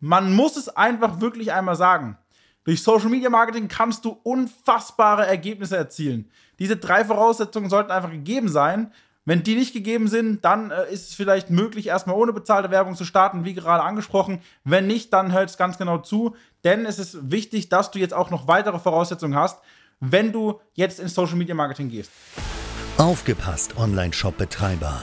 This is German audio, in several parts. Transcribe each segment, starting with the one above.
Man muss es einfach wirklich einmal sagen. Durch Social Media Marketing kannst du unfassbare Ergebnisse erzielen. Diese drei Voraussetzungen sollten einfach gegeben sein. Wenn die nicht gegeben sind, dann äh, ist es vielleicht möglich, erstmal ohne bezahlte Werbung zu starten, wie gerade angesprochen. Wenn nicht, dann hört es ganz genau zu, denn es ist wichtig, dass du jetzt auch noch weitere Voraussetzungen hast, wenn du jetzt ins Social Media Marketing gehst. Aufgepasst, Online-Shop-Betreiber.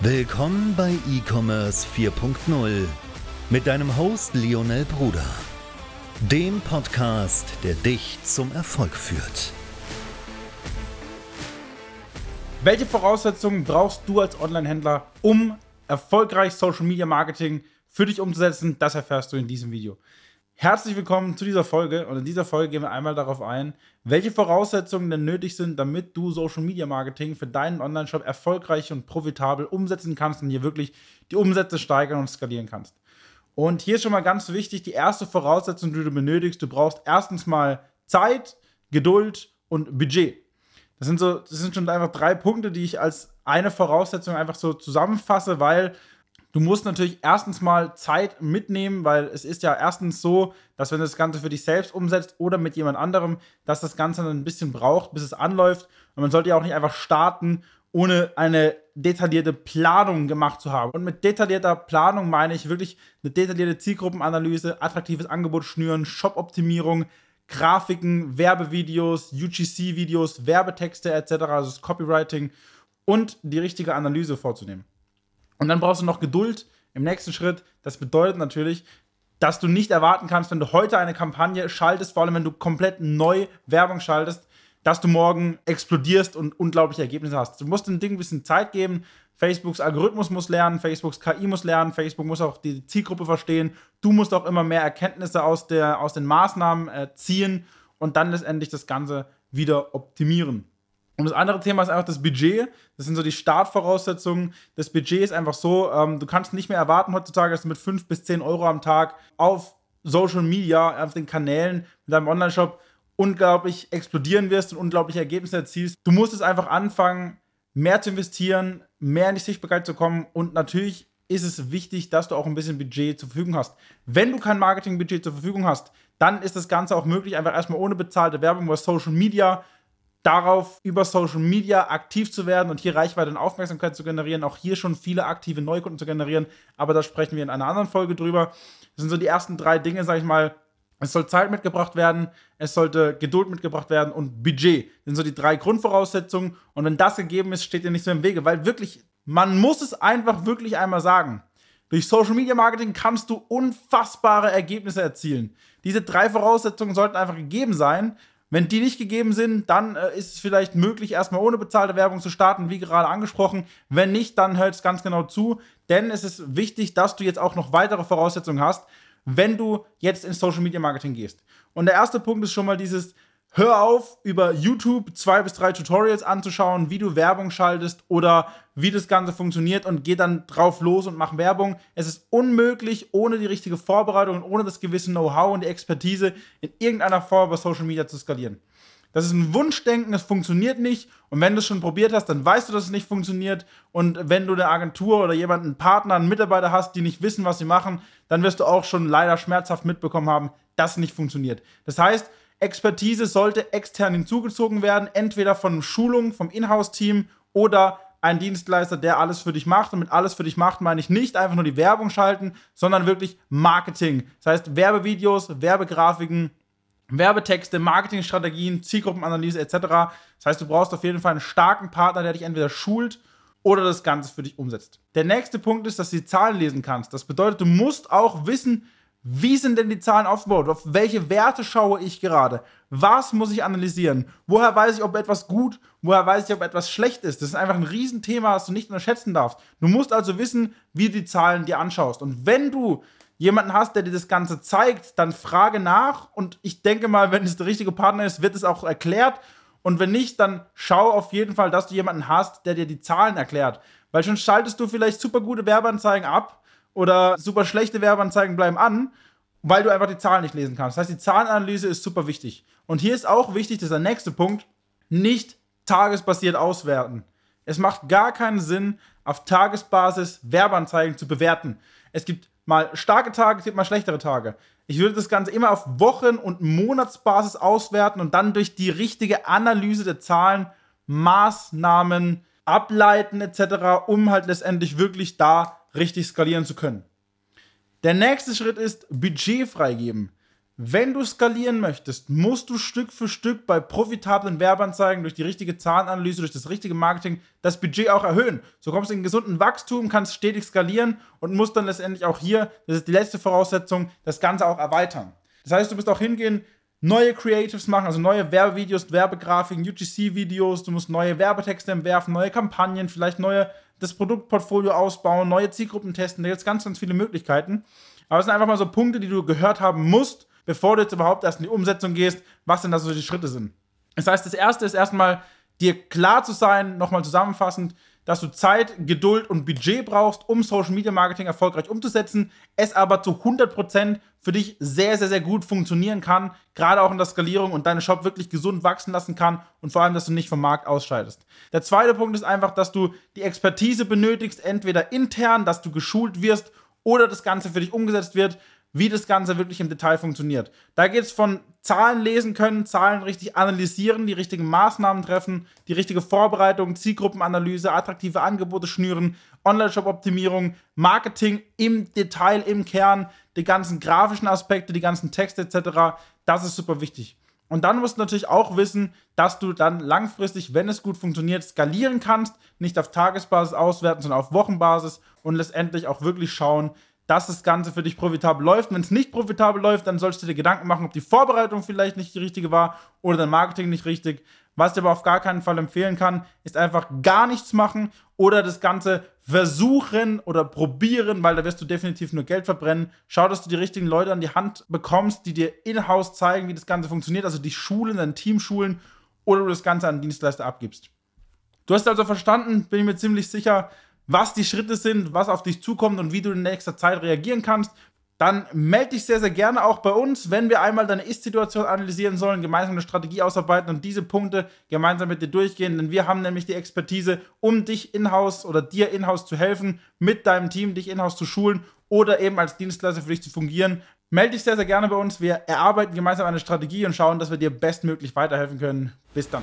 Willkommen bei E-Commerce 4.0 mit deinem Host Lionel Bruder, dem Podcast, der dich zum Erfolg führt. Welche Voraussetzungen brauchst du als Online-Händler, um erfolgreich Social Media Marketing für dich umzusetzen? Das erfährst du in diesem Video. Herzlich willkommen zu dieser Folge und in dieser Folge gehen wir einmal darauf ein, welche Voraussetzungen denn nötig sind, damit du Social Media Marketing für deinen Online-Shop erfolgreich und profitabel umsetzen kannst und hier wirklich die Umsätze steigern und skalieren kannst. Und hier ist schon mal ganz wichtig, die erste Voraussetzung, die du benötigst, du brauchst erstens mal Zeit, Geduld und Budget. Das sind so, das sind schon einfach drei Punkte, die ich als eine Voraussetzung einfach so zusammenfasse, weil Du musst natürlich erstens mal Zeit mitnehmen, weil es ist ja erstens so, dass wenn du das Ganze für dich selbst umsetzt oder mit jemand anderem, dass das Ganze dann ein bisschen braucht, bis es anläuft. Und man sollte ja auch nicht einfach starten, ohne eine detaillierte Planung gemacht zu haben. Und mit detaillierter Planung meine ich wirklich eine detaillierte Zielgruppenanalyse, attraktives Angebot schnüren, Shop-Optimierung, Grafiken, Werbevideos, UGC-Videos, Werbetexte etc., also das Copywriting und die richtige Analyse vorzunehmen. Und dann brauchst du noch Geduld im nächsten Schritt. Das bedeutet natürlich, dass du nicht erwarten kannst, wenn du heute eine Kampagne schaltest, vor allem wenn du komplett neu Werbung schaltest, dass du morgen explodierst und unglaubliche Ergebnisse hast. Du musst dem Ding ein bisschen Zeit geben. Facebooks Algorithmus muss lernen, Facebooks KI muss lernen, Facebook muss auch die Zielgruppe verstehen. Du musst auch immer mehr Erkenntnisse aus, der, aus den Maßnahmen äh, ziehen und dann letztendlich das Ganze wieder optimieren. Und das andere Thema ist einfach das Budget. Das sind so die Startvoraussetzungen. Das Budget ist einfach so, ähm, du kannst nicht mehr erwarten heutzutage, dass du mit 5 bis 10 Euro am Tag auf Social Media, auf den Kanälen mit deinem Online-Shop unglaublich explodieren wirst und unglaubliche Ergebnisse erzielst. Du musst es einfach anfangen, mehr zu investieren, mehr in die Sichtbarkeit zu kommen und natürlich ist es wichtig, dass du auch ein bisschen Budget zur Verfügung hast. Wenn du kein Marketingbudget zur Verfügung hast, dann ist das Ganze auch möglich, einfach erstmal ohne bezahlte Werbung über Social Media darauf, über Social Media aktiv zu werden und hier Reichweite und Aufmerksamkeit zu generieren, auch hier schon viele aktive Neukunden zu generieren. Aber da sprechen wir in einer anderen Folge drüber. Das sind so die ersten drei Dinge, sag ich mal. Es soll Zeit mitgebracht werden, es sollte Geduld mitgebracht werden und Budget. Das sind so die drei Grundvoraussetzungen. Und wenn das gegeben ist, steht dir nichts mehr im Wege, weil wirklich, man muss es einfach wirklich einmal sagen. Durch Social Media Marketing kannst du unfassbare Ergebnisse erzielen. Diese drei Voraussetzungen sollten einfach gegeben sein. Wenn die nicht gegeben sind, dann äh, ist es vielleicht möglich, erstmal ohne bezahlte Werbung zu starten, wie gerade angesprochen. Wenn nicht, dann hört es ganz genau zu, denn es ist wichtig, dass du jetzt auch noch weitere Voraussetzungen hast, wenn du jetzt ins Social Media Marketing gehst. Und der erste Punkt ist schon mal dieses, Hör auf, über YouTube zwei bis drei Tutorials anzuschauen, wie du Werbung schaltest oder wie das Ganze funktioniert und geh dann drauf los und mach Werbung. Es ist unmöglich, ohne die richtige Vorbereitung und ohne das gewisse Know-how und die Expertise in irgendeiner Form über Social Media zu skalieren. Das ist ein Wunschdenken, es funktioniert nicht. Und wenn du es schon probiert hast, dann weißt du, dass es nicht funktioniert. Und wenn du eine Agentur oder jemanden, einen Partner, einen Mitarbeiter hast, die nicht wissen, was sie machen, dann wirst du auch schon leider schmerzhaft mitbekommen haben, dass es nicht funktioniert. Das heißt, Expertise sollte extern hinzugezogen werden, entweder von Schulung, vom Inhouse-Team oder ein Dienstleister, der alles für dich macht. Und mit alles für dich macht, meine ich nicht einfach nur die Werbung schalten, sondern wirklich Marketing. Das heißt Werbevideos, Werbegrafiken, Werbetexte, Marketingstrategien, Zielgruppenanalyse etc. Das heißt, du brauchst auf jeden Fall einen starken Partner, der dich entweder schult oder das Ganze für dich umsetzt. Der nächste Punkt ist, dass du die Zahlen lesen kannst. Das bedeutet, du musst auch wissen, wie sind denn die Zahlen aufgebaut? Auf welche Werte schaue ich gerade? Was muss ich analysieren? Woher weiß ich, ob etwas gut, woher weiß ich, ob etwas schlecht ist? Das ist einfach ein Riesenthema, das du nicht unterschätzen darfst. Du musst also wissen, wie du die Zahlen dir anschaust. Und wenn du jemanden hast, der dir das Ganze zeigt, dann frage nach und ich denke mal, wenn es der richtige Partner ist, wird es auch erklärt und wenn nicht, dann schau auf jeden Fall, dass du jemanden hast, der dir die Zahlen erklärt, weil schon schaltest du vielleicht super gute Werbeanzeigen ab oder super schlechte Werbeanzeigen bleiben an, weil du einfach die Zahlen nicht lesen kannst. Das heißt, die Zahlenanalyse ist super wichtig. Und hier ist auch wichtig, das ist der nächste Punkt, nicht tagesbasiert auswerten. Es macht gar keinen Sinn, auf Tagesbasis Werbeanzeigen zu bewerten. Es gibt mal starke Tage, es gibt mal schlechtere Tage. Ich würde das Ganze immer auf Wochen- und Monatsbasis auswerten und dann durch die richtige Analyse der Zahlen Maßnahmen ableiten etc., um halt letztendlich wirklich da richtig skalieren zu können. Der nächste Schritt ist Budget freigeben. Wenn du skalieren möchtest, musst du Stück für Stück bei profitablen Werbeanzeigen durch die richtige Zahlenanalyse, durch das richtige Marketing das Budget auch erhöhen. So kommst du in gesunden Wachstum, kannst stetig skalieren und musst dann letztendlich auch hier, das ist die letzte Voraussetzung, das Ganze auch erweitern. Das heißt, du musst auch hingehen, neue Creatives machen, also neue Werbevideos, Werbegrafiken, UGC-Videos, du musst neue Werbetexte entwerfen, neue Kampagnen, vielleicht neue, das Produktportfolio ausbauen, neue Zielgruppen testen, da gibt es ganz, ganz viele Möglichkeiten. Aber es sind einfach mal so Punkte, die du gehört haben musst, bevor du jetzt überhaupt erst in die Umsetzung gehst, was denn da so die Schritte sind. Das heißt, das erste ist erstmal, dir klar zu sein, nochmal zusammenfassend, dass du Zeit, Geduld und Budget brauchst, um Social Media Marketing erfolgreich umzusetzen, es aber zu 100% für dich sehr, sehr, sehr gut funktionieren kann, gerade auch in der Skalierung und deinen Shop wirklich gesund wachsen lassen kann und vor allem, dass du nicht vom Markt ausscheidest. Der zweite Punkt ist einfach, dass du die Expertise benötigst, entweder intern, dass du geschult wirst oder das Ganze für dich umgesetzt wird, wie das Ganze wirklich im Detail funktioniert. Da geht es von Zahlen lesen können, Zahlen richtig analysieren, die richtigen Maßnahmen treffen, die richtige Vorbereitung, Zielgruppenanalyse, attraktive Angebote schnüren, Online-Shop-Optimierung, Marketing im Detail, im Kern, die ganzen grafischen Aspekte, die ganzen Texte etc. Das ist super wichtig. Und dann musst du natürlich auch wissen, dass du dann langfristig, wenn es gut funktioniert, skalieren kannst, nicht auf Tagesbasis auswerten, sondern auf Wochenbasis und letztendlich auch wirklich schauen, dass das Ganze für dich profitabel läuft. Wenn es nicht profitabel läuft, dann sollst du dir Gedanken machen, ob die Vorbereitung vielleicht nicht die richtige war oder dein Marketing nicht richtig. Was ich dir aber auf gar keinen Fall empfehlen kann, ist einfach gar nichts machen oder das Ganze versuchen oder probieren, weil da wirst du definitiv nur Geld verbrennen. Schau, dass du die richtigen Leute an die Hand bekommst, die dir in-house zeigen, wie das Ganze funktioniert, also die Schulen, dein Team schulen oder du das Ganze an Dienstleister abgibst. Du hast also verstanden, bin ich mir ziemlich sicher, was die Schritte sind, was auf dich zukommt und wie du in nächster Zeit reagieren kannst, dann melde dich sehr, sehr gerne auch bei uns, wenn wir einmal deine Ist-Situation analysieren sollen, gemeinsam eine Strategie ausarbeiten und diese Punkte gemeinsam mit dir durchgehen. Denn wir haben nämlich die Expertise, um dich in-house oder dir in-house zu helfen, mit deinem Team dich in-house zu schulen oder eben als Dienstleister für dich zu fungieren. Melde dich sehr, sehr gerne bei uns. Wir erarbeiten gemeinsam eine Strategie und schauen, dass wir dir bestmöglich weiterhelfen können. Bis dann.